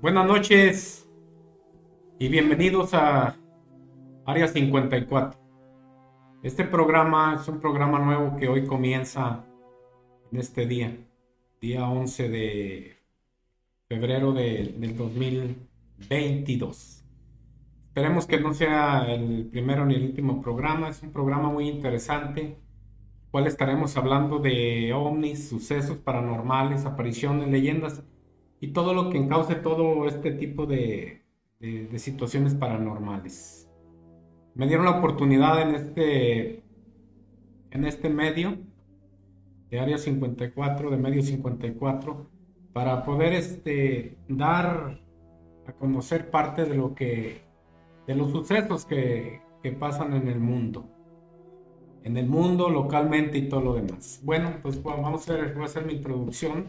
Buenas noches y bienvenidos a Área 54. Este programa es un programa nuevo que hoy comienza en este día, día 11 de febrero de, del 2022. Esperemos que no sea el primero ni el último programa, es un programa muy interesante, cual estaremos hablando de ovnis, sucesos paranormales, apariciones, leyendas y todo lo que encauce todo este tipo de, de, situaciones paranormales. Me dieron la oportunidad en este, en este medio de Área 54, de Medio 54, para poder este, dar a conocer parte de lo que, de los sucesos que, que pasan en el mundo en el mundo, localmente y todo lo demás. Bueno, pues vamos a ver, voy a hacer mi introducción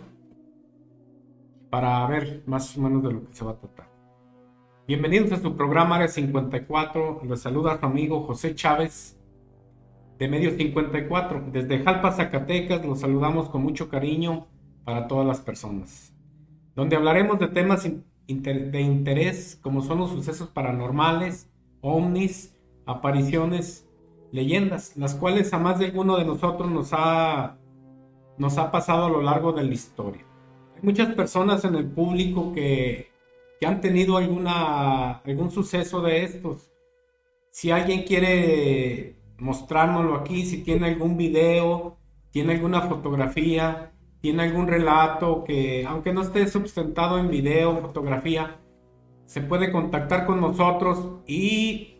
para ver más o menos de lo que se va a tratar. Bienvenidos a su programa Área 54. Les saluda su amigo José Chávez de Medio 54. Desde Jalpa, Zacatecas, los saludamos con mucho cariño para todas las personas. Donde hablaremos de temas de interés como son los sucesos paranormales, ovnis, apariciones, leyendas, las cuales a más de alguno de nosotros nos ha, nos ha pasado a lo largo de la historia muchas personas en el público que, han tenido alguna, algún suceso de estos. Si alguien quiere mostrárnoslo aquí, si tiene algún video, tiene alguna fotografía, tiene algún relato que, aunque no esté sustentado en video, fotografía, se puede contactar con nosotros y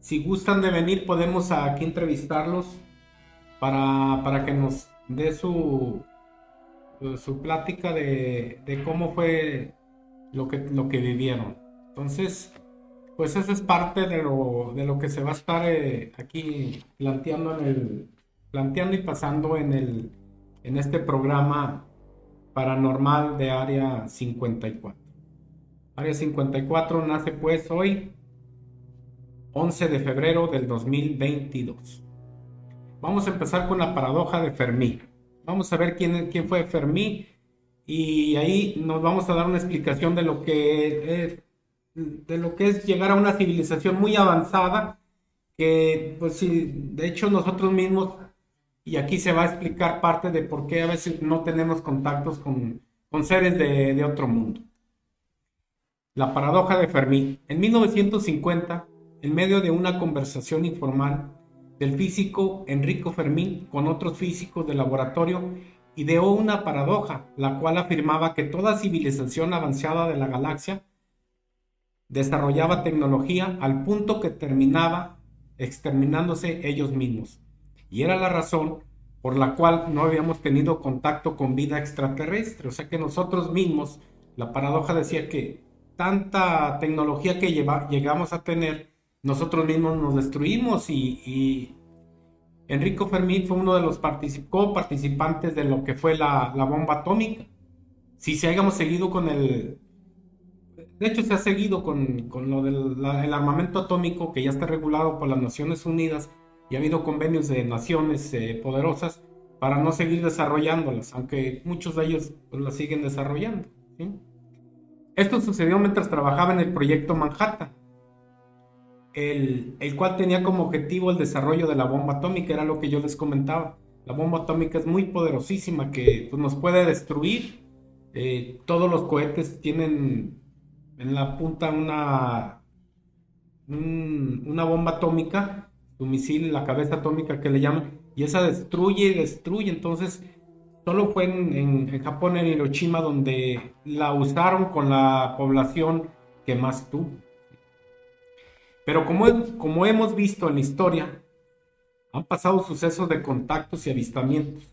si gustan de venir podemos aquí entrevistarlos para, para que nos dé su, su plática de, cómo fue lo que, vivieron. Entonces, pues eso es parte de lo, de lo que se va a estar eh, aquí planteando en el planteando y pasando en el en este programa paranormal de Área 54. Área 54 nace pues hoy 11 de febrero del 2022. Vamos a empezar con la paradoja de Fermi. Vamos a ver quién, quién fue Fermi y ahí nos vamos a dar una explicación de lo que es, de lo que es llegar a una civilización muy avanzada que pues sí, de hecho nosotros mismos y aquí se va a explicar parte de por qué a veces no tenemos contactos con, con seres de, de otro mundo. La paradoja de Fermi. En 1950, en medio de una conversación informal, del físico Enrico Fermín con otros físicos del laboratorio ideó una paradoja, la cual afirmaba que toda civilización avanzada de la galaxia desarrollaba tecnología al punto que terminaba exterminándose ellos mismos. Y era la razón por la cual no habíamos tenido contacto con vida extraterrestre. O sea que nosotros mismos, la paradoja decía que tanta tecnología que llegamos a tener, nosotros mismos nos destruimos y, Enrico Fermi fue uno de los participantes de lo que fue la, bomba atómica. Si se hayamos seguido con el... De hecho, se ha seguido con, lo del armamento atómico que ya está regulado por las Naciones Unidas y ha habido convenios de naciones eh, poderosas para no seguir desarrollándolas, aunque muchos de ellos pues, las siguen desarrollando. Esto sucedió mientras trabajaba en el proyecto Manhattan el, cual tenía como objetivo el desarrollo de la bomba atómica, era lo que yo les comentaba. La bomba atómica es muy poderosísima que pues, nos puede destruir. Eh, todos los cohetes tienen en la punta una, una bomba atómica, un misil, la cabeza atómica que le llaman, y esa destruye y destruye. Entonces, solo fue en, en Japón, en Hiroshima, donde la usaron con la población que más tuvo. Pero como, como hemos visto en la historia, han pasado sucesos de contactos y avistamientos,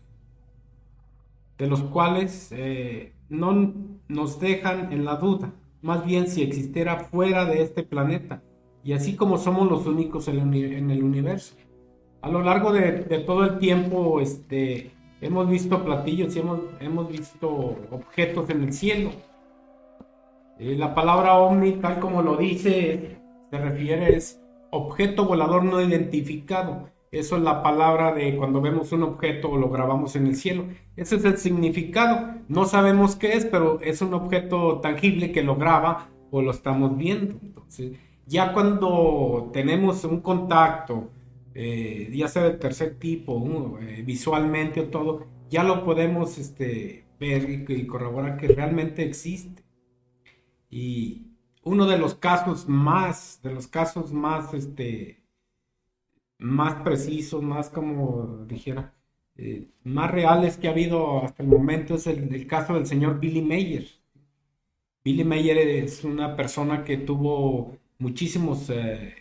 de los cuales eh, no nos dejan en la duda, más bien si existiera fuera de este planeta, y así como somos los únicos en el, universo. A lo largo de, todo el tiempo este, hemos visto platillos y hemos, hemos visto objetos en el cielo. Eh, la palabra ovni, tal como lo dice, se refiere es objeto volador no identificado. Eso es la palabra de cuando vemos un objeto o lo grabamos en el cielo. Ese es el significado. No sabemos qué es, pero es un objeto tangible que lo graba o lo estamos viendo. Ya cuando tenemos un contacto, eh, ya sea de tercer tipo, eh, visualmente o todo, ya lo podemos este, ver y, corroborar que realmente existe. Y uno de los casos más, de los casos más, este, más precisos, más como dijera, eh, más reales que ha habido hasta el momento es el, caso del señor Billy Mayer. Billy Mayer es una persona que tuvo muchísimos eh,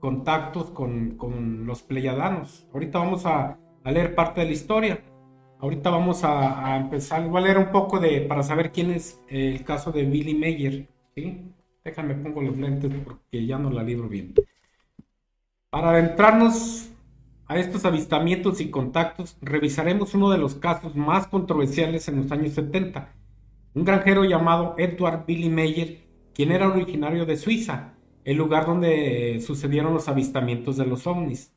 contactos con, los pleyadanos. Ahorita vamos a, leer parte de la historia. Ahorita vamos a, empezar, voy a leer un poco de, para saber quién es el caso de Billy Mayer. ¿sí? Déjame pongo los lentes porque ya no la libro bien. Para adentrarnos a estos avistamientos y contactos, revisaremos uno de los casos más controversiales en los años 70. Un granjero llamado Edward Billy Meyer, quien era originario de Suiza, el lugar donde sucedieron los avistamientos de los ovnis.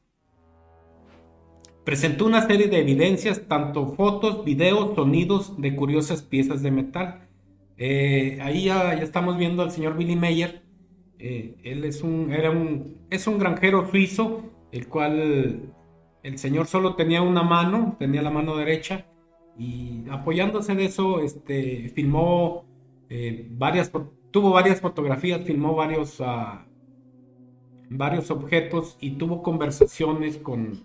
Presentó una serie de evidencias, tanto fotos, videos, sonidos de curiosas piezas de metal. Eh, ahí ya, estamos viendo al señor Billy Meyer, eh, él es un, era un, es un granjero suizo, el cual el señor solo tenía una mano, tenía la mano derecha, y apoyándose de eso, este, filmó eh, varias, tuvo varias fotografías, filmó varios, uh, varios objetos y tuvo conversaciones con,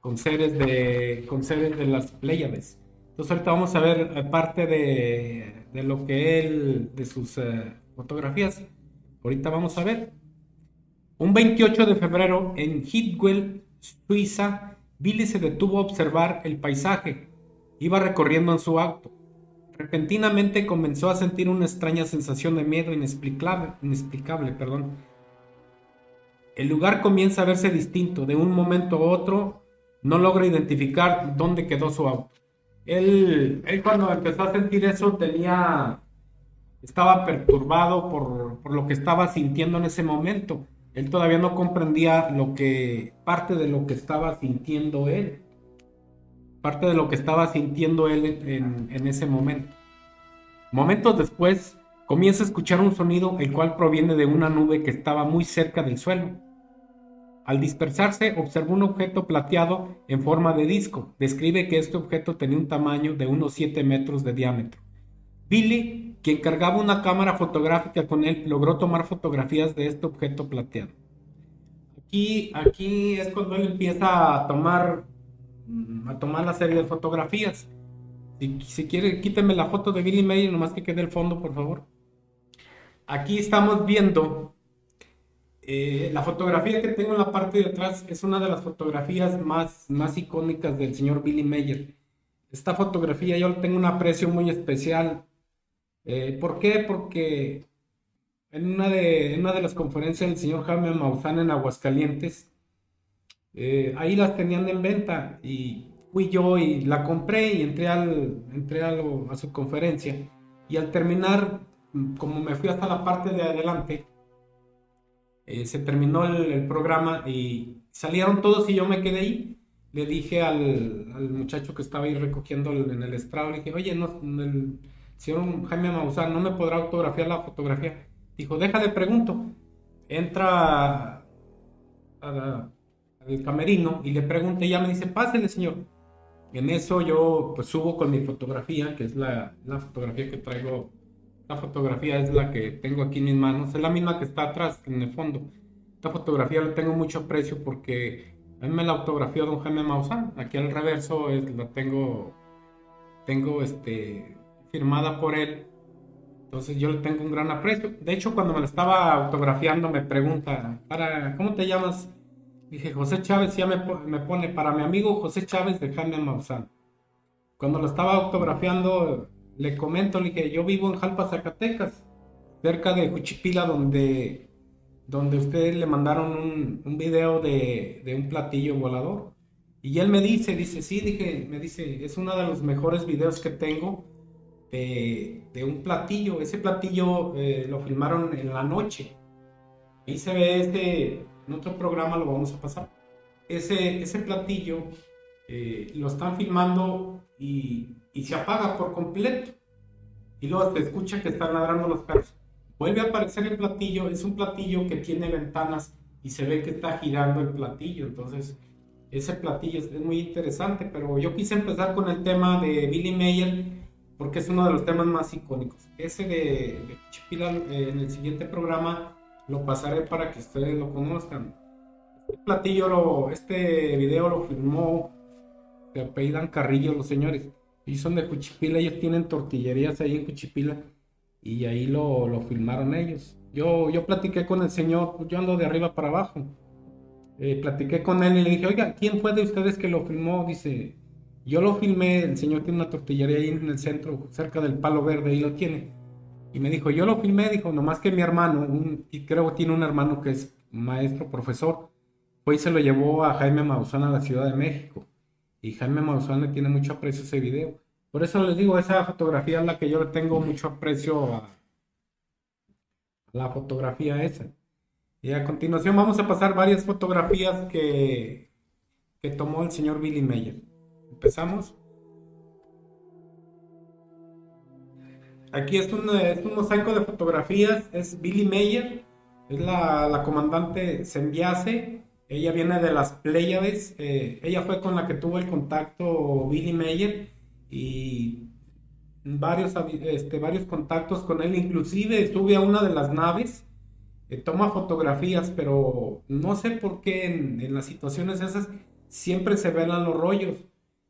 con, seres de, con seres de las Pléyades. Entonces ahorita vamos a ver eh, parte de, de lo que él, de sus fotografías. Ahorita vamos a ver. Un 28 de febrero en Hitwell, Suiza, Billy se detuvo a observar el paisaje. Iba recorriendo en su auto. Repentinamente comenzó a sentir una extraña sensación de miedo inexplicable, inexplicable perdón. El lugar comienza a verse distinto. De un momento a otro no logra identificar dónde quedó su auto. Él, él cuando empezó a sentir eso tenía estaba perturbado por, lo que estaba sintiendo en ese momento. Él todavía no comprendía lo que, parte de lo que estaba sintiendo él, parte de lo que estaba sintiendo él en, en ese momento. Momentos después, comienza a escuchar un sonido el cual proviene de una nube que estaba muy cerca del suelo. Al dispersarse, observó un objeto plateado en forma de disco. Describe que este objeto tenía un tamaño de unos 7 metros de diámetro. Billy, quien cargaba una cámara fotográfica con él, logró tomar fotografías de este objeto plateado. Aquí, aquí es cuando él empieza a tomar, mm, a tomar la serie de fotografías. Si, si quiere, quíteme la foto de Billy May, nomás que quede el fondo, por favor. Aquí estamos viendo eh, la fotografía que tengo en la parte de atrás es una de las fotografías más, más icónicas del señor Billy Mayer. Esta fotografía yo tengo un aprecio muy especial eh, ¿Por qué? Porque en una, de, una de las conferencias del señor Jaime Maussan en Aguascalientes, eh, ahí las tenían en venta y fui yo y la compré y entré, al, entré a, su conferencia. Y al terminar, como me fui hasta la parte de adelante, eh, se terminó el, programa y salieron todos y yo me quedé ahí. Le dije al, muchacho que estaba ahí recogiendo en el estrado, le dije, oye, no, el, señor Jaime Maussan, ¿no me podrá autografiar la fotografía? Dijo, déjale, pregunto. Entra al camerino y le pregunta y ya me dice, pásele, señor. En eso yo pues subo con mi fotografía, que es la, la fotografía que traigo. La fotografía es la que tengo aquí en mis manos, es la misma que está atrás, en el fondo. Esta fotografía le tengo mucho aprecio porque a mí me la autografió don Jaime Maussan. Aquí al reverso la tengo, tengo este, firmada por él. Entonces yo le tengo un gran aprecio. De hecho, cuando me la estaba autografiando, me pregunta, para, ¿cómo te llamas? Dije, José Chávez, ya me, me pone, para mi amigo José Chávez de Jaime Maussan. Cuando lo estaba autografiando, le comento, le dije, yo vivo en Jalpa, Zacatecas, cerca de Juchipila, donde, donde ustedes le mandaron un, un video de, de, un platillo volador. Y él me dice, dice, sí, dije, me dice, es uno de los mejores videos que tengo de, un platillo. Ese platillo eh, lo filmaron en la noche. Ahí se ve este, en otro programa lo vamos a pasar. ese, ese platillo eh, lo están filmando y, y, se apaga por completo. Y luego se escucha que están ladrando los perros. Vuelve a aparecer el platillo, es un platillo que tiene ventanas y se ve que está girando el platillo. Entonces, ese platillo es, muy interesante, pero yo quise empezar con el tema de Billy Mayer porque es uno de los temas más icónicos. Ese de, de eh, en el siguiente programa lo pasaré para que ustedes lo conozcan. Este platillo, lo, este video lo filmó, se apellidan Carrillo los señores. Y son de Cuchipila, ellos tienen tortillerías ahí en Cuchipila y ahí lo, lo filmaron ellos. Yo, yo platiqué con el señor, yo ando de arriba para abajo. Eh, platiqué con él y le dije, oiga, ¿quién fue de ustedes que lo filmó? Dice, yo lo filmé, el señor tiene una tortillería ahí en el centro, cerca del Palo Verde, ahí lo tiene. Y me dijo, yo lo filmé, dijo, nomás que mi hermano, y creo que tiene un hermano que es maestro, profesor, fue y se lo llevó a Jaime Maussan a la Ciudad de México. Y Jaime Maussan tiene mucho aprecio ese video. Por eso les digo, esa fotografía es la que yo le tengo mucho aprecio a la fotografía esa. Y a continuación vamos a pasar varias fotografías que, que tomó el señor Billy Mayer. Empezamos. Aquí es un, es un mosaico de fotografías, es Billy Mayer, es la, la comandante Sembiase, ella viene de las Pleiades, eh, ella fue con la que tuvo el contacto Billy Mayer y varios, este, varios contactos con él, inclusive sube a una de las naves, eh, toma fotografías, pero no sé por qué en, en las situaciones esas siempre se ven los rollos.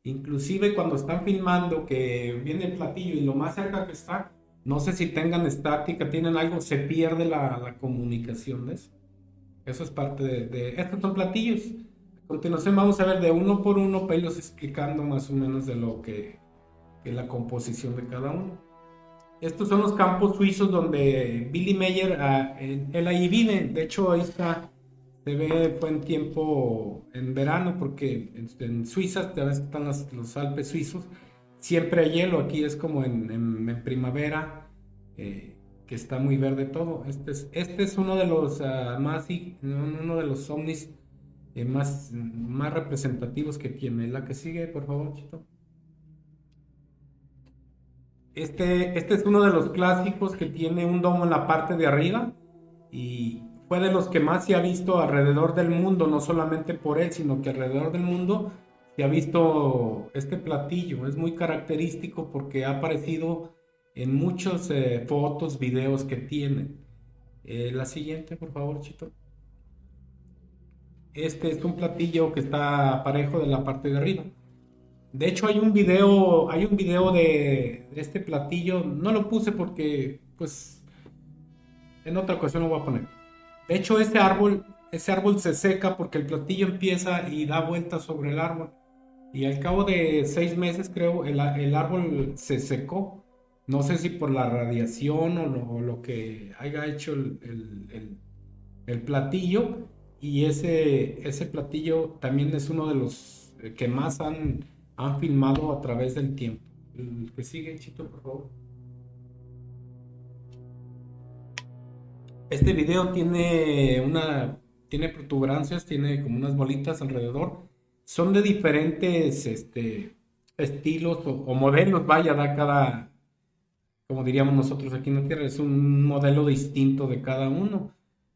Inclusive cuando están filmando que viene el platillo y lo más cerca que está, no sé si tengan estática, tienen algo, se pierde la, comunicación de eso. Eso es parte de, Estos son platillos. A continuación vamos a ver de uno por uno pelos explicando más o menos de lo que, es la composición de cada uno. Estos son los campos suizos donde Billy Meyer, ah, él ahí vive. De hecho, ahí está se ve buen tiempo en verano porque en, Suiza, ya ves que están los, Alpes suizos, siempre hay hielo, aquí es como en, primavera, eh, que está muy verde todo. Este es, este es uno de los uh, más, uno de los ovnis eh, más, más representativos que tiene. La que sigue, por favor, Chito. Este, este es uno de los clásicos que tiene un domo en la parte de arriba y, fue de los que más se ha visto alrededor del mundo, no solamente por él, sino que alrededor del mundo se ha visto este platillo. Es muy característico porque ha aparecido en muchas eh, fotos, videos que tienen. Eh, la siguiente, por favor, Chito. Este es un platillo que está parejo de la parte de arriba. De hecho, hay un video, hay un video de, de este platillo. No lo puse porque, pues, en otra ocasión lo voy a poner. De hecho, ese árbol, ese árbol se seca porque el platillo empieza y da vueltas sobre el árbol. Y al cabo de seis meses, creo, el, árbol se secó. No sé si por la radiación o lo, que haya hecho el, platillo. Y ese, ese platillo también es uno de los que más han, han filmado a través del tiempo. El que sigue, Chito, por favor. Este video tiene una tiene protuberancias, tiene como unas bolitas alrededor. Son de diferentes este, estilos o, modelos, vaya, da cada, como diríamos nosotros aquí en la Tierra, es un modelo distinto de cada uno.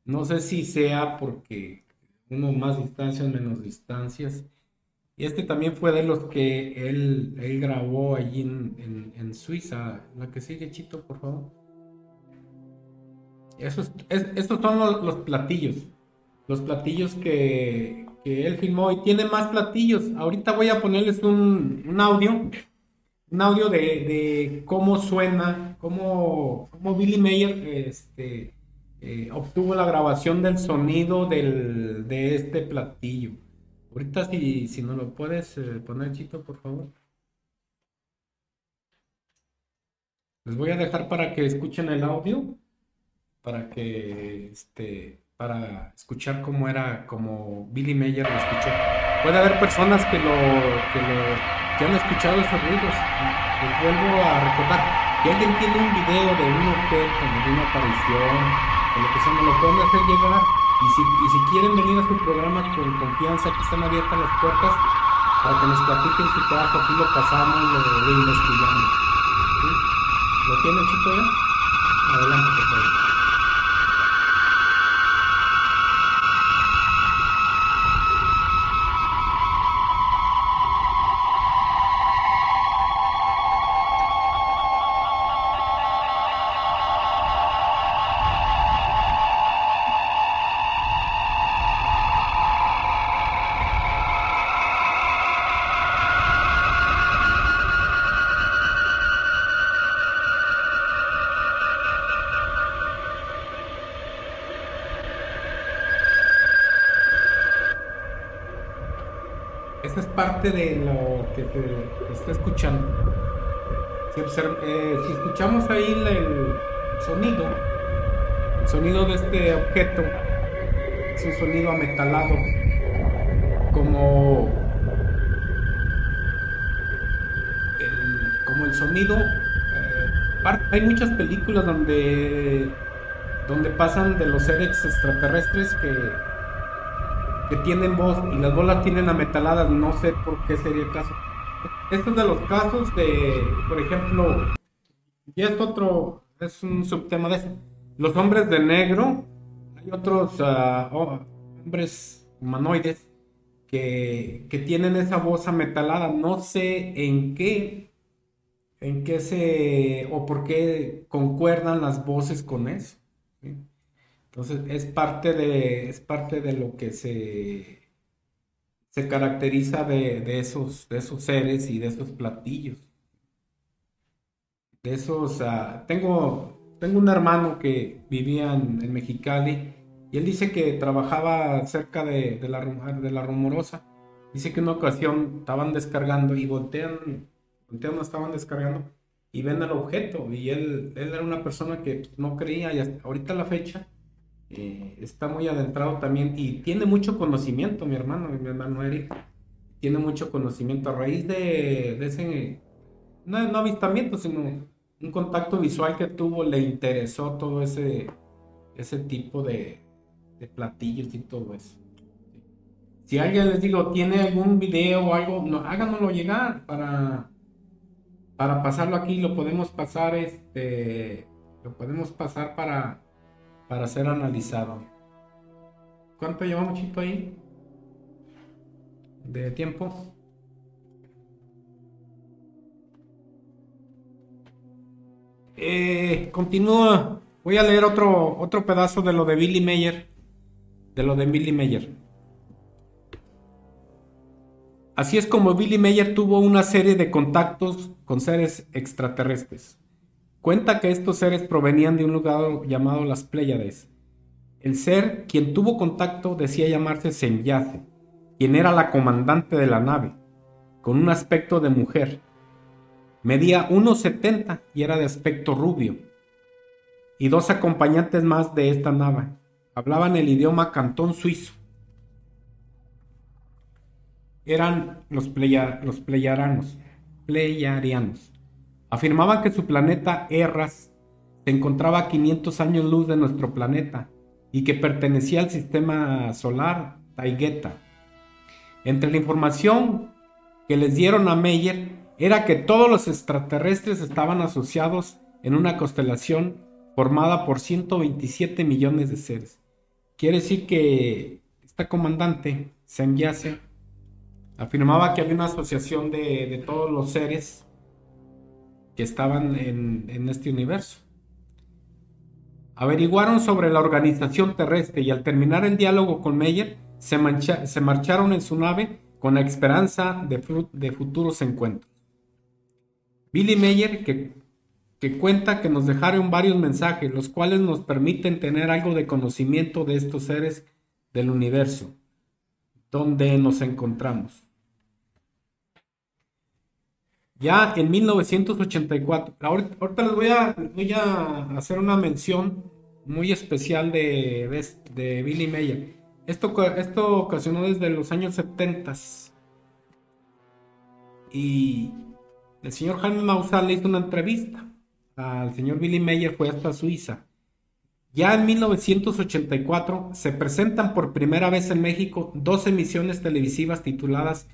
No sé si sea porque uno más distancias, menos distancias. Y este también fue de los que él, él grabó allí en, en Suiza. La que sigue, Chito, por favor estos son los, platillos. Los platillos que, él filmó y tiene más platillos. Ahorita voy a ponerles un, audio. Un audio de, cómo suena, cómo, cómo Billy Mayer este, eh, obtuvo la grabación del sonido de este platillo. Ahorita si, si no lo puedes eh, poner, Chito, por favor. Les voy a dejar para que escuchen el audio para que, este, para escuchar cómo era, como Billy Mayer lo escuchó. Puede haber personas que lo, que lo, que han escuchado esos ruidos. Les vuelvo a recordar. Si alguien tiene un video de un objeto, de una aparición, de lo que sea, me lo pueden hacer llegar Y si, y si quieren venir a su programa con confianza, que están abiertas las puertas para que nos platiquen su trabajo, aquí lo pasamos, lo, lo investigamos. ¿Lo tiene chico ya? Adelante, por favor. De lo que te está escuchando. Si, eh, escuchamos ahí el sonido, el sonido de este objeto es un sonido ametalado, como el, como el sonido. eh, hay muchas películas donde donde pasan de los seres extraterrestres que que tienen voz y las bolas tienen ametaladas, no sé por qué sería el caso. Este es de los casos de, por ejemplo, y es otro, es un subtema de eso. Los hombres de negro, hay otros ah, oh, hombres humanoides que, que tienen esa voz ametalada, no sé en qué, en qué se, o por qué concuerdan las voces con eso. Entonces es parte de, es parte de lo que se, se caracteriza de, de esos, de esos seres y de esos platillos. De esos, ah, tengo, tengo un hermano que vivía en, Mexicali y él dice que trabajaba cerca de, de la, de la Rumorosa. Dice que una ocasión estaban descargando y voltean, voltean, no estaban descargando y ven el objeto. Y él, él era una persona que no creía y hasta ahorita la fecha eh, está muy adentrado también y tiene mucho conocimiento, mi hermano, mi hermano Eric, tiene mucho conocimiento. A raíz de, ese, no, no avistamiento, sino un contacto visual que tuvo, le interesó todo ese, ese tipo de, de platillos y todo eso. Si alguien les digo, tiene algún video o algo, no, háganoslo llegar para, para pasarlo aquí, lo podemos pasar, este, lo podemos pasar para para ser analizado. ¿Cuánto llevamos, Chito, ahí? De tiempo. Eh, continúa. Voy a leer otro, otro pedazo de lo de Billy Mayer. De lo de Billy Mayer. Así es como Billy Mayer tuvo una serie de contactos con seres extraterrestres. Cuenta que estos seres provenían de un lugar llamado las Pléyades. El ser quien tuvo contacto decía llamarse Semyase, quien era la comandante de la nave, con un aspecto de mujer. Medía 1,70 y era de aspecto rubio. Y dos acompañantes más de esta nave. Hablaban el idioma cantón suizo. Eran los, pleya, los pleyaranos, pleyarianos. Afirmaban que su planeta Erras se encontraba a 500 años luz de nuestro planeta y que pertenecía al sistema solar Taigueta. Entre la información que les dieron a Meyer era que todos los extraterrestres estaban asociados en una constelación formada por 127 millones de seres. Quiere decir que esta comandante, Semyase, afirmaba que había una asociación de todos los seres estaban en, este universo. Averiguaron sobre la organización terrestre y al terminar el diálogo con Meyer, se, marcharon en su nave con la esperanza de, de futuros encuentros. Billy Meyer, que, que cuenta que nos dejaron varios mensajes, los cuales nos permiten tener algo de conocimiento de estos seres del universo, donde nos encontramos. Ya en 1984, ahorita, les voy a, hacer una mención muy especial de, de, de Billy Mayer. Esto, esto, ocasionó desde los años 70 y el señor Jaime Maussan le hizo una entrevista al señor Billy Mayer, fue hasta Suiza. Ya en 1984 se presentan por primera vez en México dos emisiones televisivas tituladas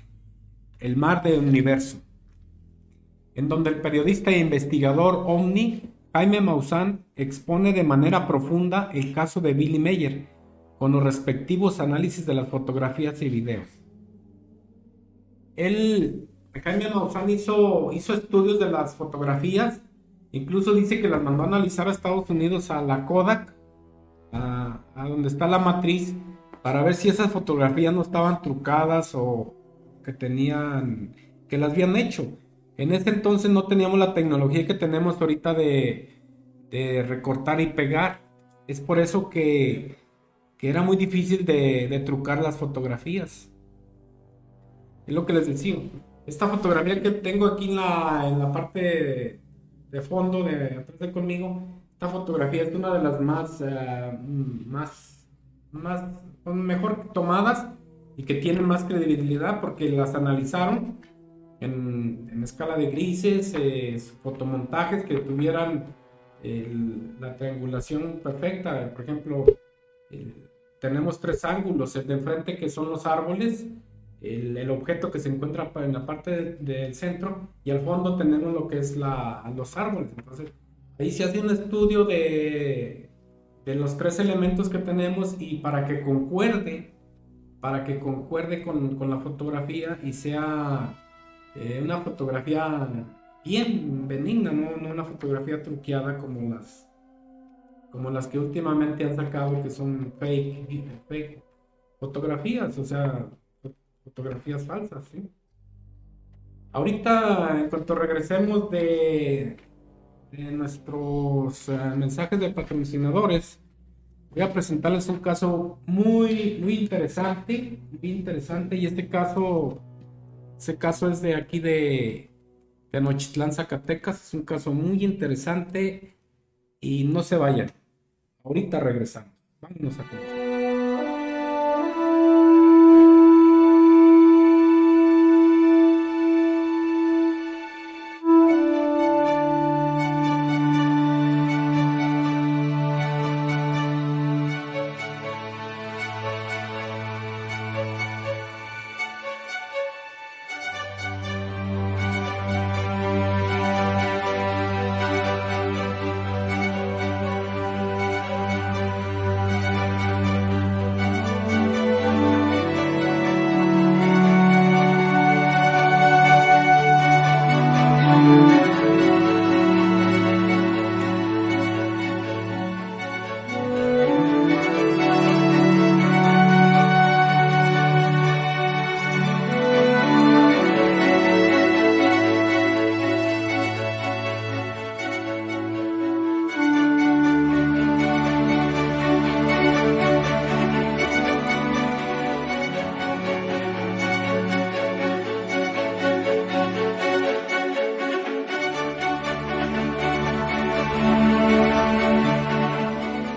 El mar del universo, en donde el periodista e investigador Omni, Jaime Maussan, expone de manera profunda el caso de Billy Meyer, con los respectivos análisis de las fotografías y videos. Él, Jaime Maussan hizo, hizo estudios de las fotografías Incluso dice que las mandó a analizar a Estados Unidos a la Kodak, a, donde está la matriz, para ver si esas fotografías no estaban trucadas o que tenían, que las habían hecho. En ese entonces no teníamos la tecnología que tenemos ahorita de, recortar y pegar. Es por eso que, era muy difícil de, trucar las fotografías. Es lo que les decía. Esta fotografía que tengo aquí en la, en la parte de fondo, de atrás de conmigo, esta fotografía es una de las más, eh, más, más, mejor tomadas y que tienen más credibilidad porque las analizaron en, en escala de grises, eh, fotomontajes que tuvieran la triangulación perfecta. Por ejemplo, tenemos tres ángulos, el de enfrente que son los árboles, el, objeto que se encuentra en la parte del, centro y al fondo tenemos lo que es la, los árboles. Entonces, ahí se hace un estudio de, de los tres elementos que tenemos y para que concuerde, para que concuerde con, con la fotografía y sea eh, una fotografía bien benigna, ¿no? no una fotografía truqueada como las como las que últimamente han sacado que son fake, fake fotografías, o sea, fotografías falsas, ¿sí? Ahorita, en cuanto regresemos de, nuestros eh, mensajes de patrocinadores, voy a presentarles un caso muy, muy interesante, muy interesante, y este caso, ese caso es de aquí de, Anochitlán, Zacatecas, es un caso muy interesante, y no se vayan, ahorita regresamos, vámonos a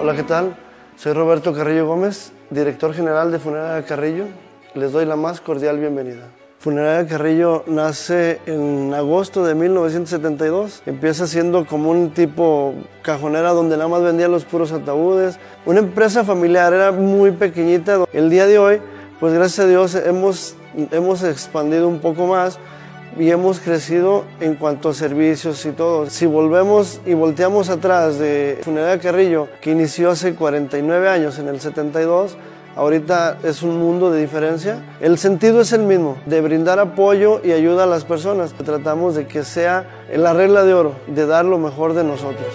todos. ¿qué tal? Soy Roberto Carrillo Gómez, director general de Funeraria Carrillo. Les doy la más cordial bienvenida. Funeraria Carrillo nace en agosto de 1972. Empieza siendo como un tipo cajonera donde nada más vendía los puros ataúdes. Una empresa familiar, era muy pequeñita. El día de hoy, pues gracias a Dios hemos, hemos expandido un poco más y hemos crecido en cuanto a servicios y todo. Si volvemos y volteamos atrás de Funeraria Carrillo, que inició hace 49 años, en el 72, ahorita es un mundo de diferencia. El sentido es el mismo, de brindar apoyo y ayuda a las personas. Tratamos de que sea la regla de oro, de dar lo mejor de nosotros.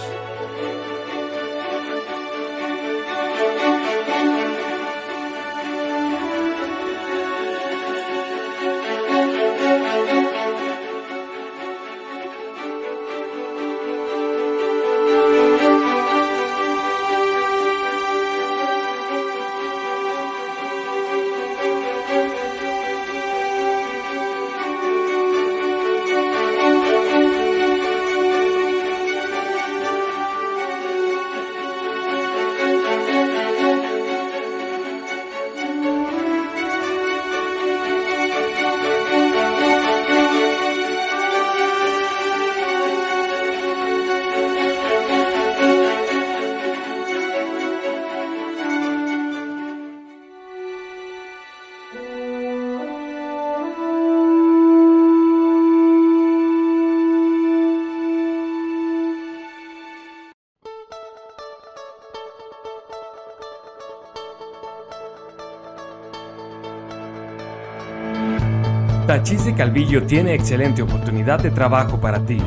Tachis de Calvillo tiene excelente oportunidad de trabajo para ti.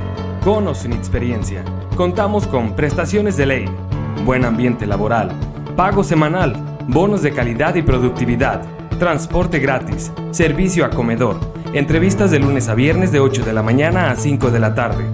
Con o sin experiencia, contamos con prestaciones de ley, buen ambiente laboral, pago semanal, bonos de calidad y productividad, transporte gratis, servicio a comedor, entrevistas de lunes a viernes de 8 de la mañana a 5 de la tarde.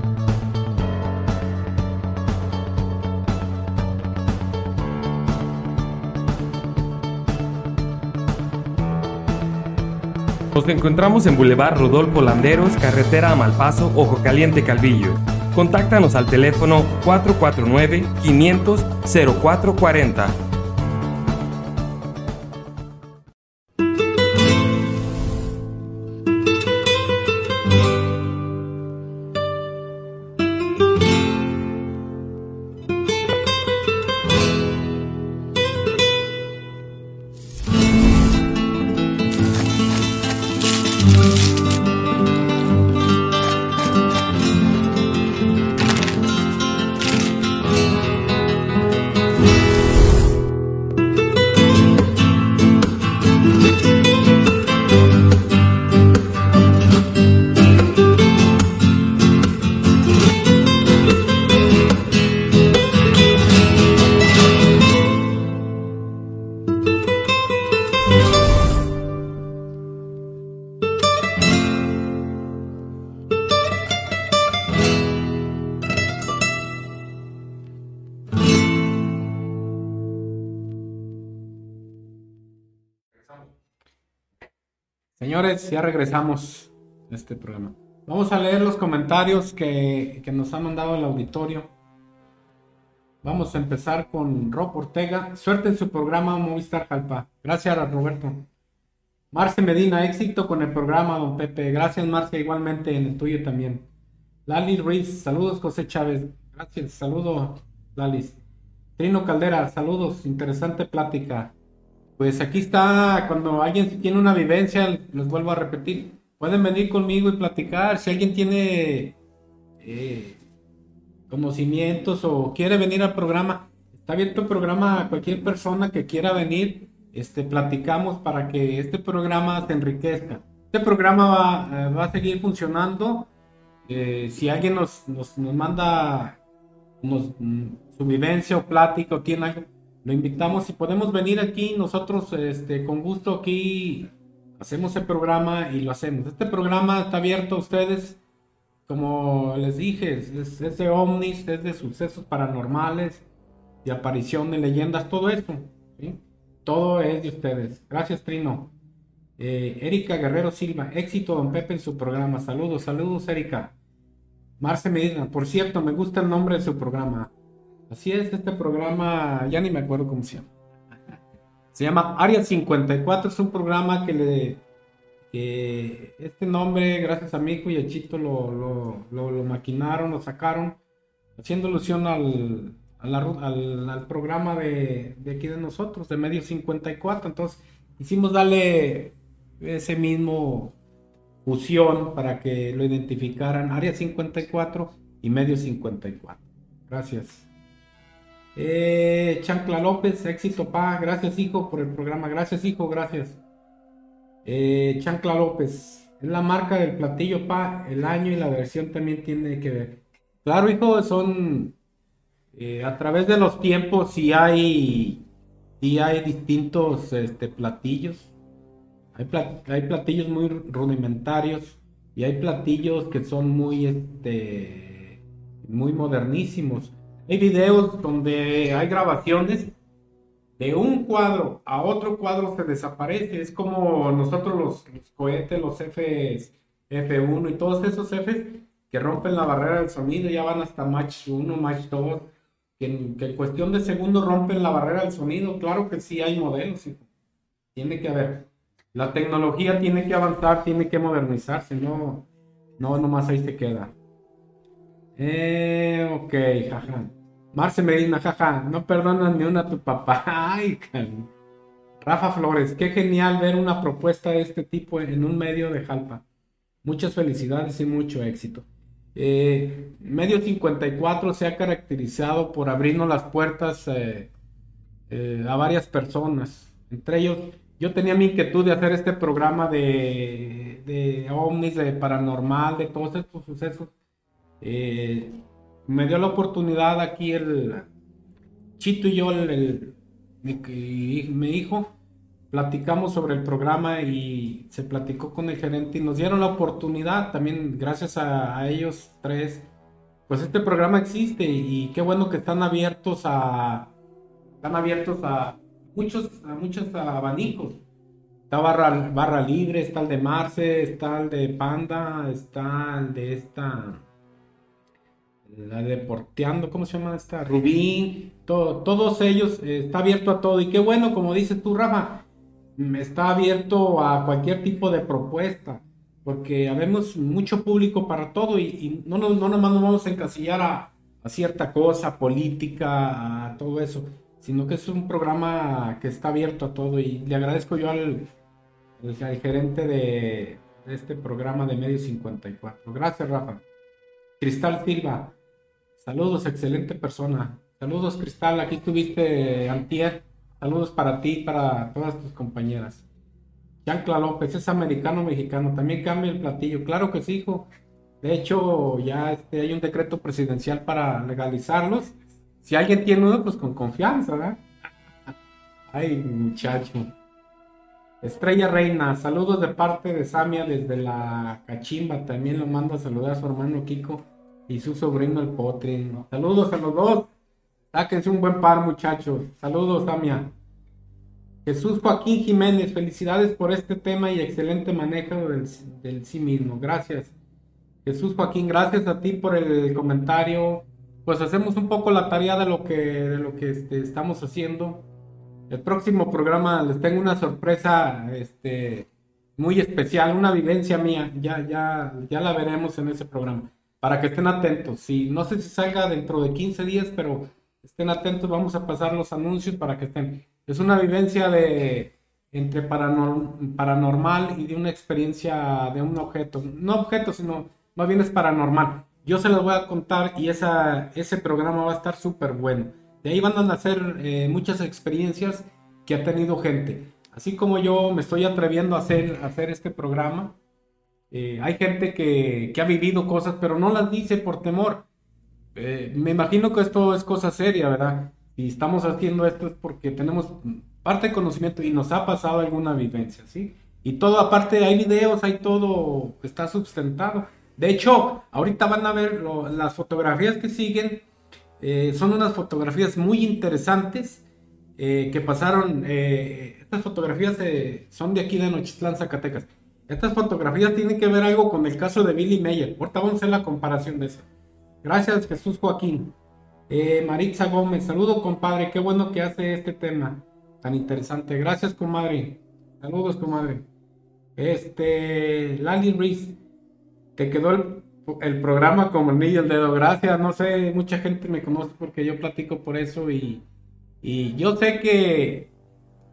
Nos encontramos en Boulevard Rodolfo Landeros, carretera a Malpaso, Ojo Caliente, Calvillo. Contáctanos al teléfono 449 500 0440 Señores, ya regresamos a este programa. Vamos a leer los comentarios que, nos ha mandado el auditorio. Vamos a empezar con Rob Ortega. Suerte en su programa Movistar Jalpa. Gracias, Roberto. Marce Medina, éxito con el programa, don Pepe. Gracias, Marce, igualmente en el tuyo también. Lali Ruiz, saludos, José Chávez. Gracias, saludo, Lali. Trino Caldera, saludos, interesante plática. Pues aquí está, cuando alguien tiene una vivencia, les vuelvo a repetir, pueden venir conmigo y platicar. Si alguien tiene eh, conocimientos o quiere venir al programa, está abierto el programa a cualquier persona que quiera venir. Este, platicamos para que este programa se enriquezca. Este programa va, eh, a seguir funcionando. Eh, si alguien nos, nos, manda mm, su vivencia o plática o tiene algo, lo invitamos y podemos venir aquí nosotros este, con gusto aquí hacemos el programa y lo hacemos. Este programa está abierto a ustedes, como les dije, es, de ovnis, es de sucesos paranormales, de aparición de leyendas, todo esto. Todo es de ustedes. Gracias, Trino. Eh, Erika Guerrero Silva, éxito, don Pepe, en su programa. Saludos, saludos, Erika. Marce Medina, por cierto, me gusta el nombre de su programa. Así es, este programa, ya ni me acuerdo cómo se llama. Se llama Área 54, es un programa que le... Este nombre, gracias a Mico y a Chito, lo, lo, maquinaron, lo sacaron, haciendo alusión al, al, programa de, de, aquí de nosotros, de Medio 54. Entonces, hicimos darle ese mismo fusión para que lo identificaran, Área 54 y Medio 54. Gracias. Eh, Chancla López, éxito, pa. Gracias, hijo, por el programa. Gracias, hijo, gracias. Eh, Chancla López, es la marca del platillo, pa. El año y la versión también tiene que ver. Claro, hijo, son eh, a través de los tiempos, si hay, si hay distintos este, platillos. Hay, hay platillos muy rudimentarios y hay platillos que son muy, este, muy modernísimos. Hay videos donde hay grabaciones de un cuadro a otro cuadro se desaparece. Es como nosotros los, cohetes, los Fs, F1 y todos esos Fs que rompen la barrera del sonido, ya van hasta Match 1, Match 2, que en, cuestión de segundos rompen la barrera del sonido. Claro que sí hay modelos, tiene que haber. La tecnología tiene que avanzar, tiene que modernizarse, no, no nomás ahí se queda. Eh, ok, jaja. Marce Medina, jaja, no perdonan ni una a tu papá. Ay, Rafa Flores, qué genial ver una propuesta de este tipo en un medio de Jalpa. Muchas felicidades y mucho éxito. Eh, medio 54 se ha caracterizado por abrirnos las puertas eh, eh, a varias personas. Entre ellos, yo tenía mi inquietud de hacer este programa de, de ovnis, de paranormal, de todos estos sucesos. Eh, me dio la oportunidad aquí el Chito y yo, el, mi, hijo, platicamos sobre el programa y se platicó con el gerente y nos dieron la oportunidad, también gracias a, ellos tres, pues este programa existe y qué bueno que están abiertos a, están abiertos a muchos, a muchos abanicos. Está barra, barra libre, está el de Marce, está el de Panda, está el de esta la Deporteando, ¿cómo se llama esta? Rubí, todos ellos, eh, está abierto a todo. Y qué bueno, como dices tú, Rafa, mm, está abierto a cualquier tipo de propuesta, porque habemos mucho público para todo y, no, no, no nomás nos vamos a encasillar a, cierta cosa, política, a todo eso, sino que es un programa que está abierto a todo. Y le agradezco yo al, al gerente de, de este programa de Medio 54. Gracias, Rafa. Cristal Silva, Saludos, excelente persona. Saludos, Cristal. Aquí estuviste antier. Saludos para ti y para todas tus compañeras. Chancla López es americano-mexicano. También cambia el platillo. Claro que sí, hijo. De hecho, ya este, hay un decreto presidencial para legalizarlos. Si alguien tiene uno, pues con confianza, ¿verdad? Ay, muchacho. Estrella Reina, saludos de parte de Samia desde la Cachimba. También lo mando a saludar a su hermano Kiko y su sobrino el Potrin. Saludos a los dos. Sáquense un buen par, muchachos. Saludos, Samia. Jesús Joaquín Jiménez, felicidades por este tema y excelente manejo del, sí mismo. Gracias. Jesús Joaquín, gracias a ti por el comentario. Pues hacemos un poco la tarea de lo que, de lo que este, estamos haciendo. El próximo programa les tengo una sorpresa este, muy especial, una vivencia mía. Ya, ya, ya la veremos en ese programa para que estén atentos. Si, no sé si salga dentro de 15 días, pero estén atentos, vamos a pasar los anuncios para que estén. Es una vivencia de entre paranormal y de una experiencia de un objeto. No objeto, sino más bien es paranormal. Yo se los voy a contar y esa, ese programa va a estar súper bueno. De ahí van a nacer eh, muchas experiencias que ha tenido gente. Así como yo me estoy atreviendo a hacer, a hacer este programa, eh, hay gente que, ha vivido cosas, pero no las dice por temor. Eh, me imagino que esto es cosa seria, ¿verdad? Y estamos haciendo esto es porque tenemos parte de conocimiento y nos ha pasado alguna vivencia, ¿sí? Y todo, aparte, hay videos, hay todo, está sustentado. De hecho, ahorita van a ver las fotografías que siguen. Eh, son unas fotografías muy interesantes que pasaron. estas fotografías son de aquí de Nochitlán, Zacatecas. Estas fotografías tienen que ver algo con el caso de Billy Mayer. Ahorita vamos a hacer la comparación de eso. Gracias, Jesús Joaquín. Eh, Maritza Gómez, saludo, compadre. Qué bueno que hace este tema tan interesante. Gracias, comadre. Saludos, comadre. Este, Lali Ruiz, te quedó el, programa como el el dedo. Gracias, no sé, mucha gente me conoce porque yo platico por eso y, y yo sé que,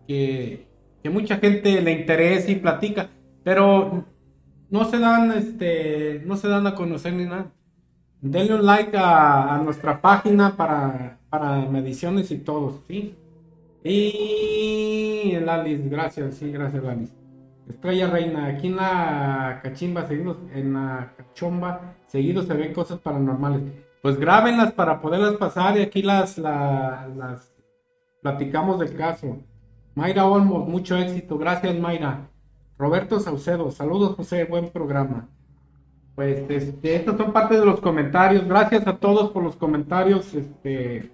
que mucha gente le interesa y platica. Pero no se dan, este, no se dan a conocer ni nada. Denle un like a, nuestra página para, para mediciones y todo, ¿sí? Y el Alice, gracias, sí, gracias. Estrella Reina, aquí en la cachimba, seguidos, en la cachomba, seguidos se ven cosas paranormales. Pues grábenlas para poderlas pasar y aquí las, las platicamos del caso. Mayra Olmos, mucho éxito. Gracias, Mayra. Roberto Saucedo, saludos José, buen programa. Pues este, estos son parte de los comentarios. Gracias a todos por los comentarios. Este,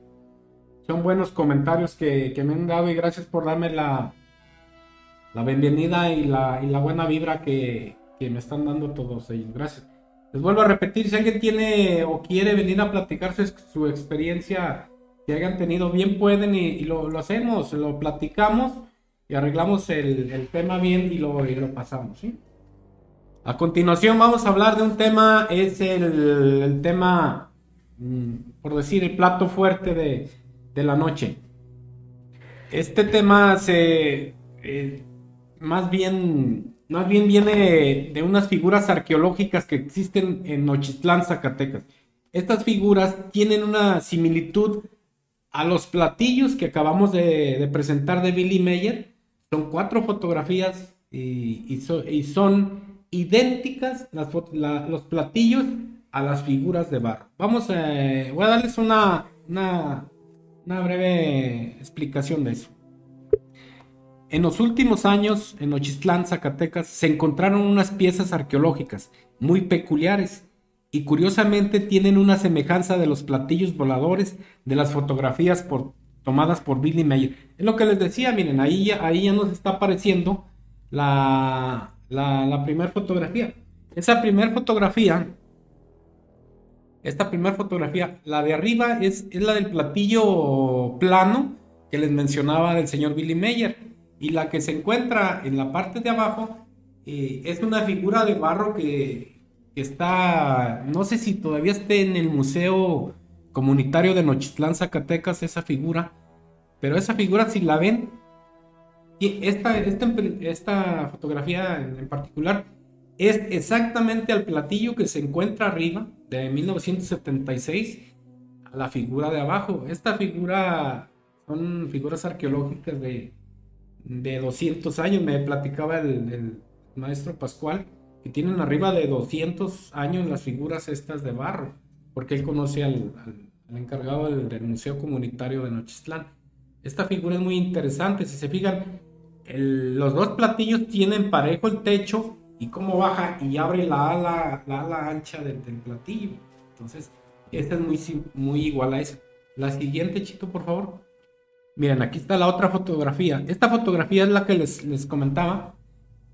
son buenos comentarios que, me han dado y gracias por darme la, la bienvenida y la, y la buena vibra que, me están dando todos ellos. Gracias. Les vuelvo a repetir, si alguien tiene o quiere venir a platicar su, experiencia que hayan tenido, bien pueden y, lo, lo, hacemos, lo platicamos y arreglamos el, tema bien y lo, lo pasamos. ¿sí? A continuación vamos a hablar de un tema, es el, tema, mm, por decir, el plato fuerte de, la noche. Este tema se, eh, más bien, más bien viene de unas figuras arqueológicas que existen en Nochistlán, Zacatecas. Estas figuras tienen una similitud a los platillos que acabamos de, de presentar de Billy Meyer, Son cuatro fotografías y, son idénticas los platillos a las figuras de barro. Vamos, a, voy a darles una, una, una breve explicación de eso. En los últimos años, en Ochistlán, Zacatecas, se encontraron unas piezas arqueológicas muy peculiares y curiosamente tienen una semejanza de los platillos voladores de las fotografías tomadas por Billy Mayer. Es lo que les decía, miren, ahí, ahí ya nos está apareciendo la, la, primera fotografía. Esa primera fotografía, esta primera fotografía, la de arriba es, es la del platillo plano que les mencionaba del señor Billy Mayer. Y la que se encuentra en la parte de abajo eh, es una figura de barro que, está, no sé si todavía esté en el Museo Comunitario de Nochitlán, Zacatecas, esa figura. Pero esa figura, si la ven, esta, esta, esta fotografía en particular es exactamente al platillo que se encuentra arriba de 1976 a la figura de abajo. Esta figura son figuras arqueológicas de, de 200 años. Me platicaba el, maestro Pascual que tienen arriba de 200 años las figuras estas de barro, porque él conoce al, encargado del, Museo Comunitario de Nochistlán. Esta figura es muy interesante, si se fijan, los dos platillos tienen parejo el techo y cómo baja y abre la ala, la ala ancha del, platillo. Entonces, esta es muy, muy igual a esa. La siguiente, Chito, por favor. Miren, aquí está la otra fotografía. Esta fotografía es la que les, comentaba.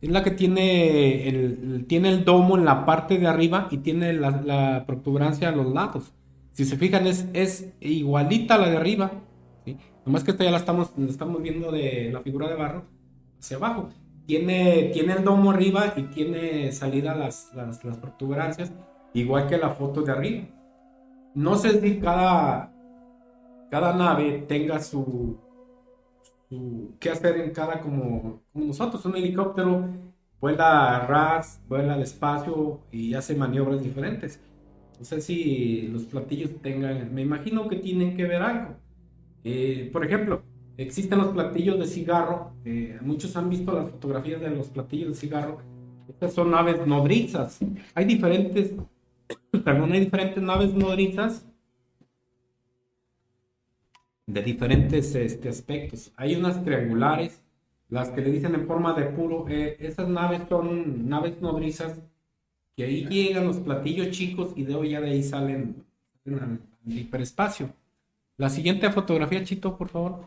Es la que tiene el, tiene el domo en la parte de arriba y tiene la, protuberancia a los lados. Si se fijan, es, es igualita la de arriba. ¿sí? Nomás que esta ya la estamos, estamos viendo de la figura de barro hacia abajo. Tiene, tiene el domo arriba y tiene salida las, las, protuberancias, igual que la foto de arriba. No sé si cada, cada nave tenga su, su qué hacer en cada como, nosotros. Un helicóptero vuela ras, vuela al espacio y hace maniobras diferentes. No sé si los platillos tengan, me imagino que tienen que ver algo. Eh, por ejemplo, existen los platillos de cigarro. Eh, muchos han visto las fotografías de los platillos de cigarro. Estas son naves nodrizas. Hay diferentes, perdón, hay diferentes naves nodrizas de diferentes este, aspectos. Hay unas triangulares, las que le dicen en forma de puro. Eh, esas naves son naves nodrizas que ahí llegan los platillos chicos y de hoy ya de ahí salen, al, hiperespacio. La siguiente fotografía, Chito, por favor.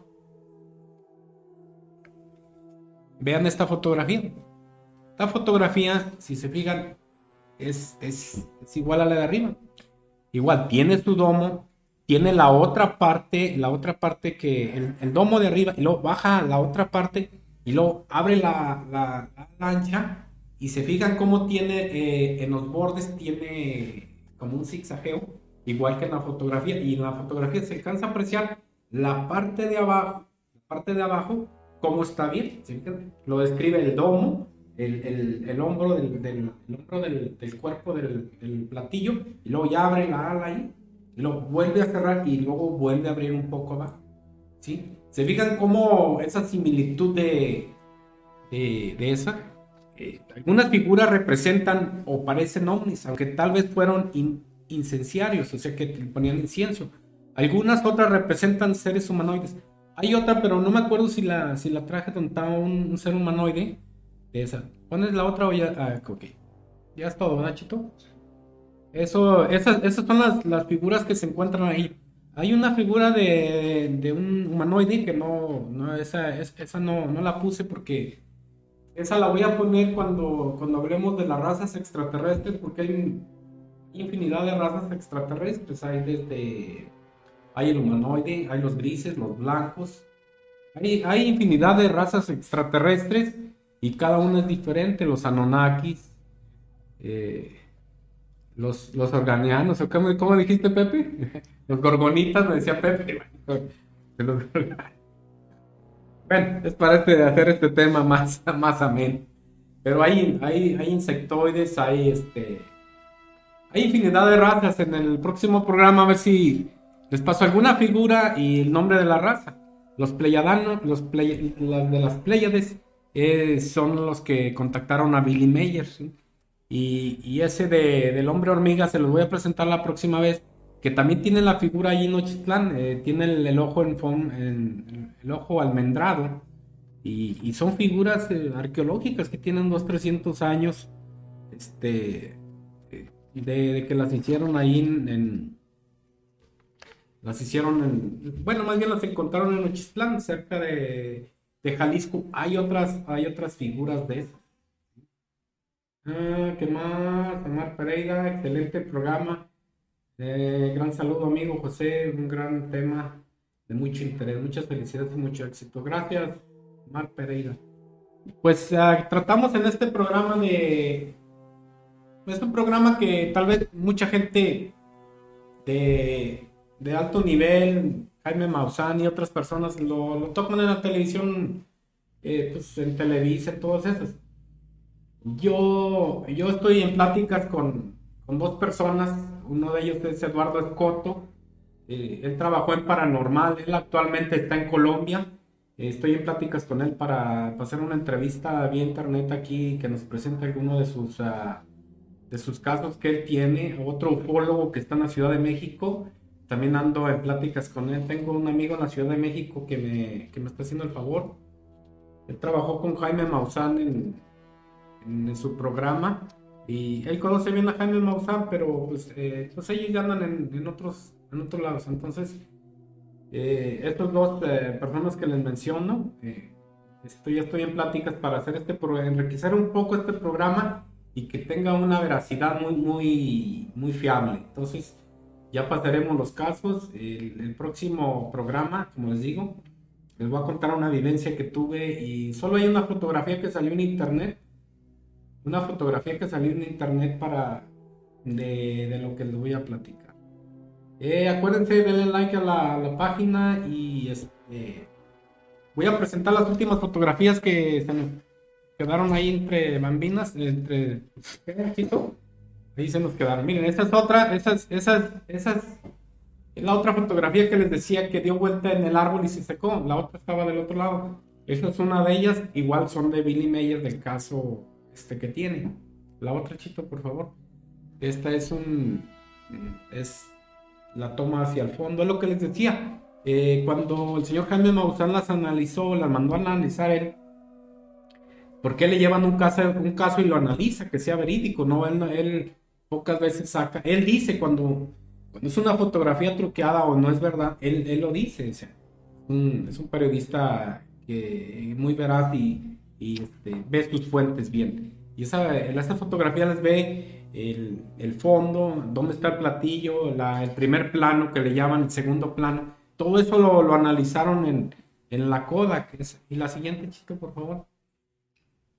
Vean esta fotografía. Esta fotografía, si se fijan, es, es, igual a la de arriba. Igual, tiene su domo, tiene la otra parte, la otra parte que el, domo de arriba, y luego baja la otra parte y luego abre la, la, ancha y se fijan cómo tiene eh, en los bordes, tiene como un zigzagueo, igual que en la fotografía. Y en la fotografía se alcanza a apreciar la parte de abajo, la parte de abajo, cómo está bien. Lo describe el domo, el, el, hombro, del, del, hombro del, del cuerpo del, platillo, y luego ya abre la ala ahí lo vuelve a cerrar y luego vuelve a abrir un poco abajo. ¿sí? ¿Se fijan cómo esa similitud de, de, esa? Eh, algunas figuras representan o parecen ovnis, aunque tal vez fueron incenciarios, o sea que ponían incienso. Algunas otras representan seres humanoides. Hay otra, pero no me acuerdo si la, si la traje donde un, ser humanoide. De esa. ¿Pones la otra o ya? Ah, ok. Ya es todo, ¿verdad, Chito? Eso, esas, esas son las, las, figuras que se encuentran ahí. Hay una figura de, de un humanoide que no, no esa, esa no, no, la puse porque esa la voy a poner cuando, cuando hablemos de las razas extraterrestres porque hay infinidad de razas extraterrestres. Hay desde, hay el humanoide, hay los grises, los blancos. Hay, hay infinidad de razas extraterrestres y cada una es diferente. Los Anunnakis. Eh, los, los organianos, cómo, cómo, dijiste, Pepe? Los gorgonitas, me decía Pepe. Bueno, es para este, hacer este tema más, más ameno. Pero hay, hay, hay insectoides, hay este. Hay infinidad de razas. En el próximo programa, a ver si les paso alguna figura y el nombre de la raza. Los Pleiadanos, los de las Pleiades, eh, son los que contactaron a Billy Mayer. Y, ese de, del hombre hormiga se los voy a presentar la próxima vez, que también tiene la figura ahí en Ochitlán, eh, tiene el, ojo en, el ojo almendrado. Y, son figuras eh, arqueológicas que tienen dos, 300 años este, de, que las hicieron ahí en, las hicieron en, bueno, más bien las encontraron en Ochistlán, cerca de, de Jalisco. Hay otras, hay otras figuras de esas. Ah, ¿qué más? Omar Pereira, excelente programa. Eh, gran saludo, amigo José, un gran tema de mucho interés. Muchas felicidades y mucho éxito. Gracias, Omar Pereira. Pues ah, tratamos en este programa de... Es un programa que tal vez mucha gente de, de alto nivel, Jaime Maussan y otras personas lo, tocan en la televisión, eh, pues en Televisa, todos esos. Yo, yo estoy en pláticas con, con dos personas, uno de ellos es Eduardo Escoto, eh, él trabajó en Paranormal, él actualmente está en Colombia, estoy en pláticas con él para, hacer una entrevista vía internet aquí que nos presente alguno de sus, uh, de sus casos que él tiene, otro ufólogo que está en la Ciudad de México, también ando en pláticas con él, tengo un amigo en la Ciudad de México que me, que me está haciendo el favor, él trabajó con Jaime Maussan en, en, su programa. Y él conoce bien a Jaime Maussan, pero pues, eh, pues ellos ya andan en, otros, en otros lados. Entonces, eh, estos dos eh, personas que les menciono, estoy, estoy en pláticas para hacer este, enriquecer un poco este programa y que tenga una veracidad muy, muy, muy fiable. Entonces, ya pasaremos los casos. El, el, próximo programa, como les digo, les voy a contar una vivencia que tuve y solo hay una fotografía que salió en internet una fotografía que salió en internet para de, lo que les voy a platicar. Eh, acuérdense, denle like a la, página y este, voy a presentar las últimas fotografías que se nos quedaron ahí entre bambinas, entre ahí se nos quedaron. Miren, esa es otra, esas, esas, esas, la otra fotografía que les decía que dio vuelta en el árbol y se secó, la otra estaba del otro lado. Esa es una de ellas, igual son de Billy Mayer del caso este que tiene. La otra, Chito, por favor. Esta es un. Es la toma hacia el fondo. Es lo que les decía. Eh, cuando el señor Jaime Maussan las analizó, las mandó a analizar él. ¿Por qué le llevan un caso, un caso y lo analiza, que sea verídico? No, él, él pocas veces saca. Él dice cuando, cuando es una fotografía truqueada o no es verdad, él, él lo dice. es un periodista que, muy veraz y, y este, ves tus fuentes bien. Y esa, en esta fotografía les ve el, el fondo, dónde está el platillo, la, el primer plano que le llaman el segundo plano. Todo eso lo, lo analizaron en, en la coda. Que es, y la siguiente, chico, por favor.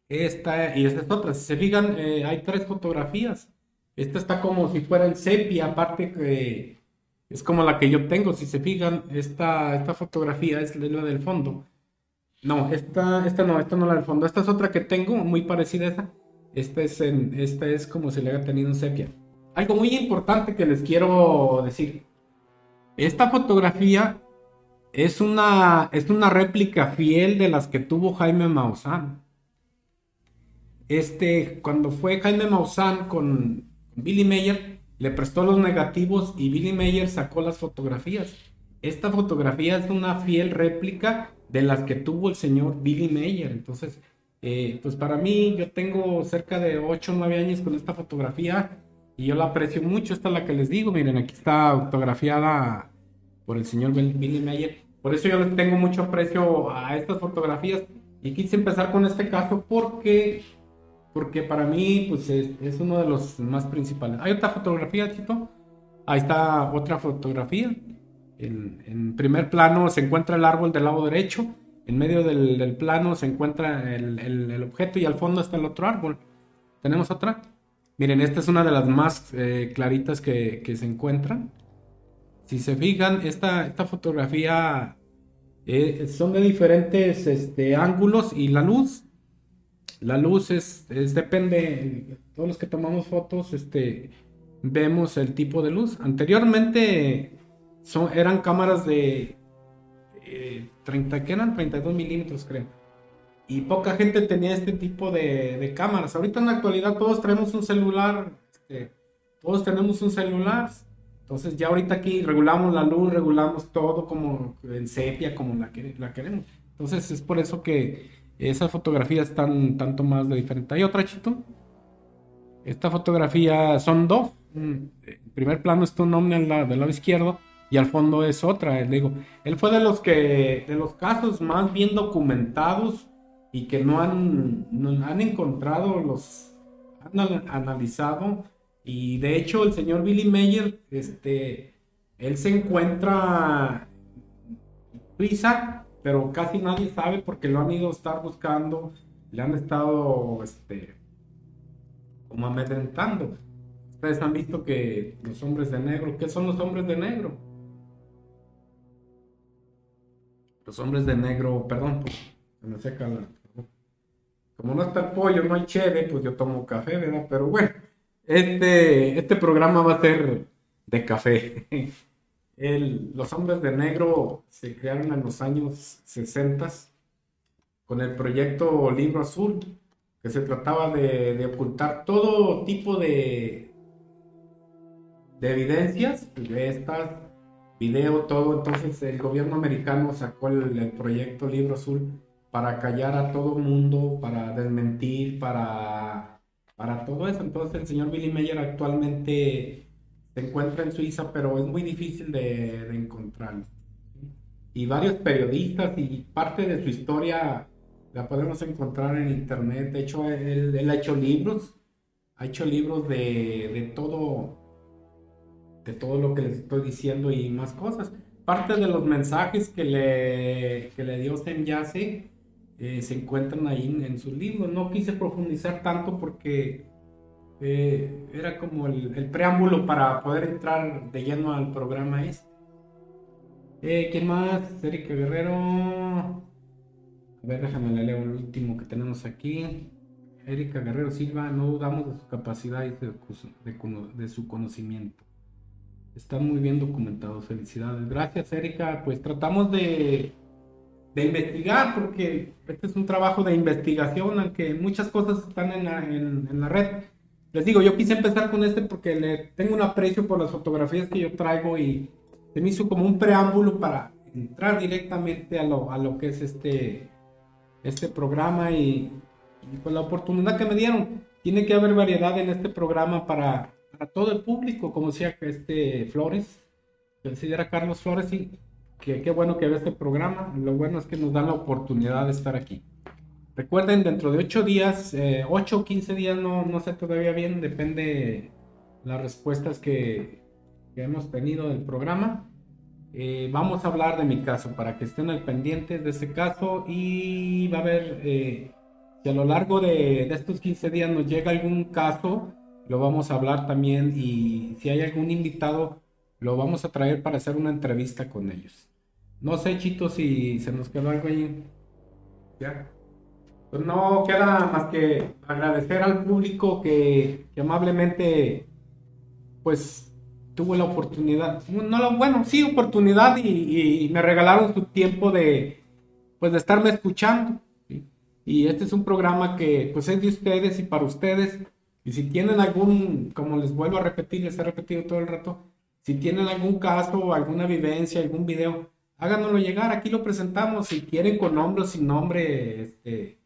Esta y esta es otra. Si se fijan, eh, hay tres fotografías. Esta está como si fuera el sepia, aparte que es como la que yo tengo. Si se fijan, esta, esta fotografía es la del fondo. No, esta, esta no, esta no la del fondo. Esta es otra que tengo, muy parecida a esa. Esta es, en, esta es como si le haya tenido un sepia. Algo muy importante que les quiero decir. Esta fotografía es una, es una réplica fiel de las que tuvo Jaime Maussan. Este, cuando fue Jaime Maussan con Billy Mayer, le prestó los negativos y Billy Mayer sacó las fotografías. Esta fotografía es una fiel réplica de las que tuvo el señor Billy Mayer. Entonces, eh, pues para mí, yo tengo cerca de 8 o 9 años con esta fotografía y yo la aprecio mucho. Esta es la que les digo, miren, aquí está autografiada por el señor Billy Mayer. Por eso yo les tengo mucho aprecio a estas fotografías y quise empezar con este caso porque, porque para mí pues es, uno de los más principales. ¿Hay otra fotografía, Chito? Ahí está otra fotografía. En, primer plano se encuentra el árbol del lado derecho, en medio del, plano se encuentra el, objeto y al fondo está el otro árbol. ¿Tenemos otra? Miren, esta es una de las más eh, claritas que, se encuentran. Si se fijan, esta, esta fotografía eh, son de diferentes este, ángulos y la luz. La luz es, es, depende, todos los que tomamos fotos, este, vemos el tipo de luz. Anteriormente eran cámaras de 30, que eran 32 milímetros, creo. Y poca gente tenía este tipo de, de cámaras. Ahorita en la actualidad todos tenemos un celular, este, todos tenemos un celular. Entonces ya ahorita aquí regulamos la luz, regulamos todo como en sepia, como la, la queremos. Entonces es por eso que esas fotografías están tanto más de diferente. ¿Hay otra, Chito? Esta fotografía son dos. En primer plano está un hombre del lado izquierdo y al fondo es otra. digo, él fue de los que, de los casos más bien documentados y que no han, han encontrado, los han analizado. Y de hecho, el señor Billy Mayer, este, él se encuentra en Suiza, pero casi nadie sabe porque lo han ido a estar buscando, le han estado, este, como amedrentando. Ustedes han visto que los hombres de negro, ¿qué son los hombres de negro? Los hombres de negro, perdón, pues, me seca la, como no está el pollo, no hay cheve, pues yo tomo café, ¿verdad? Pero bueno, este, este programa va a ser de café. los hombres de negro se crearon en los años 60 con el proyecto Libro Azul, que se trataba de, ocultar todo tipo de, de evidencias, de estas, video, todo. Entonces el gobierno americano sacó el proyecto Libro Azul para callar a todo mundo, para desmentir, para, para todo eso. Entonces el señor Billy Meyer actualmente se encuentra en Suiza, pero es muy difícil de, encontrarlo. Y varios periodistas y parte de su historia la podemos encontrar en internet. De hecho, él, ha hecho libros, ha hecho libros de, de, todo, de todo lo que les estoy diciendo y más cosas. Parte de los mensajes que le, que le dio Yase eh, se encuentran ahí en, sus libros. No quise profundizar tanto porque eh, era como el, preámbulo para poder entrar de lleno al programa este. Eh, ¿Quién más? Erika Guerrero. A ver, déjame le leo el último que tenemos aquí. Erika Guerrero Silva, no dudamos de su capacidad y de, de su conocimiento. Está muy bien documentado, felicidades. Gracias, Erika. Pues tratamos de de investigar, porque este es un trabajo de investigación, aunque muchas cosas están en la, en, la red. Les digo, yo quise empezar con este porque le tengo un aprecio por las fotografías que yo traigo y se me hizo como un preámbulo para entrar directamente a lo, a lo que es este, este programa y, y pues la oportunidad que me dieron. Tiene que haber variedad en este programa para, para todo el público, como decía este Flores, señor Carlos Flores, y que qué bueno que ve este programa. Lo bueno es que nos dan la oportunidad de estar aquí. Recuerden, dentro de 8 días, 8 o 15 días, no, no sé todavía bien, depende las respuestas que, que hemos tenido del programa. Eh, vamos a hablar de mi caso para que estén al pendiente de ese caso y va a haber, eh, si a lo largo de, de, estos 15 días nos llega algún caso, lo vamos a hablar también y si hay algún invitado, lo vamos a traer para hacer una entrevista con ellos. No sé, Chito, si se nos quedó algo ahí. Ya. Pues no queda más que agradecer al público que, amablemente, pues, tuvo la oportunidad, no, bueno, sí, oportunidad y, me regalaron su tiempo de, pues, de estarme escuchando. Y este es un programa que, pues, es de ustedes y para ustedes. Y si tienen algún, como les vuelvo a repetir, les he repetido todo el rato, si tienen algún caso, alguna vivencia, algún video, háganoslo llegar, aquí lo presentamos, si quieren con nombre o sin nombre, este,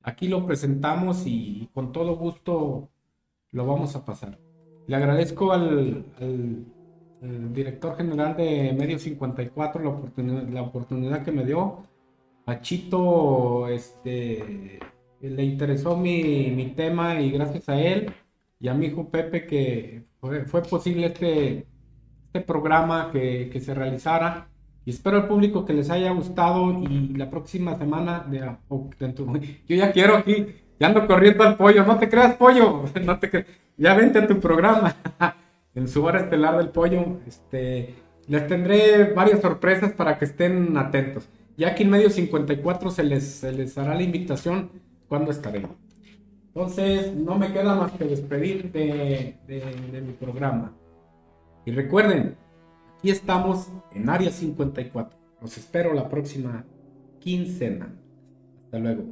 aquí lo presentamos y, con todo gusto lo vamos a pasar. Le agradezco al, director general de Medio 54 la oportunidad, la oportunidad que me dio. A Chito este, le interesó mi, tema y gracias a él y a mi hijo Pepe que fue posible este este programa que, que, se realizara. Y espero al público que les haya gustado y la próxima semana, de, yo ya quiero aquí, ya ando corriendo al pollo, no te creas pollo, no te ya vente a tu programa, en su hora estelar del pollo, este, les tendré varias sorpresas para que estén atentos. Ya aquí en medio 54 se les, se les hará la invitación cuando estaré. Entonces, no me queda más que despedir de, de, de mi programa. Y recuerden, aquí estamos en Área 54. Los espero la próxima quincena. Hasta luego.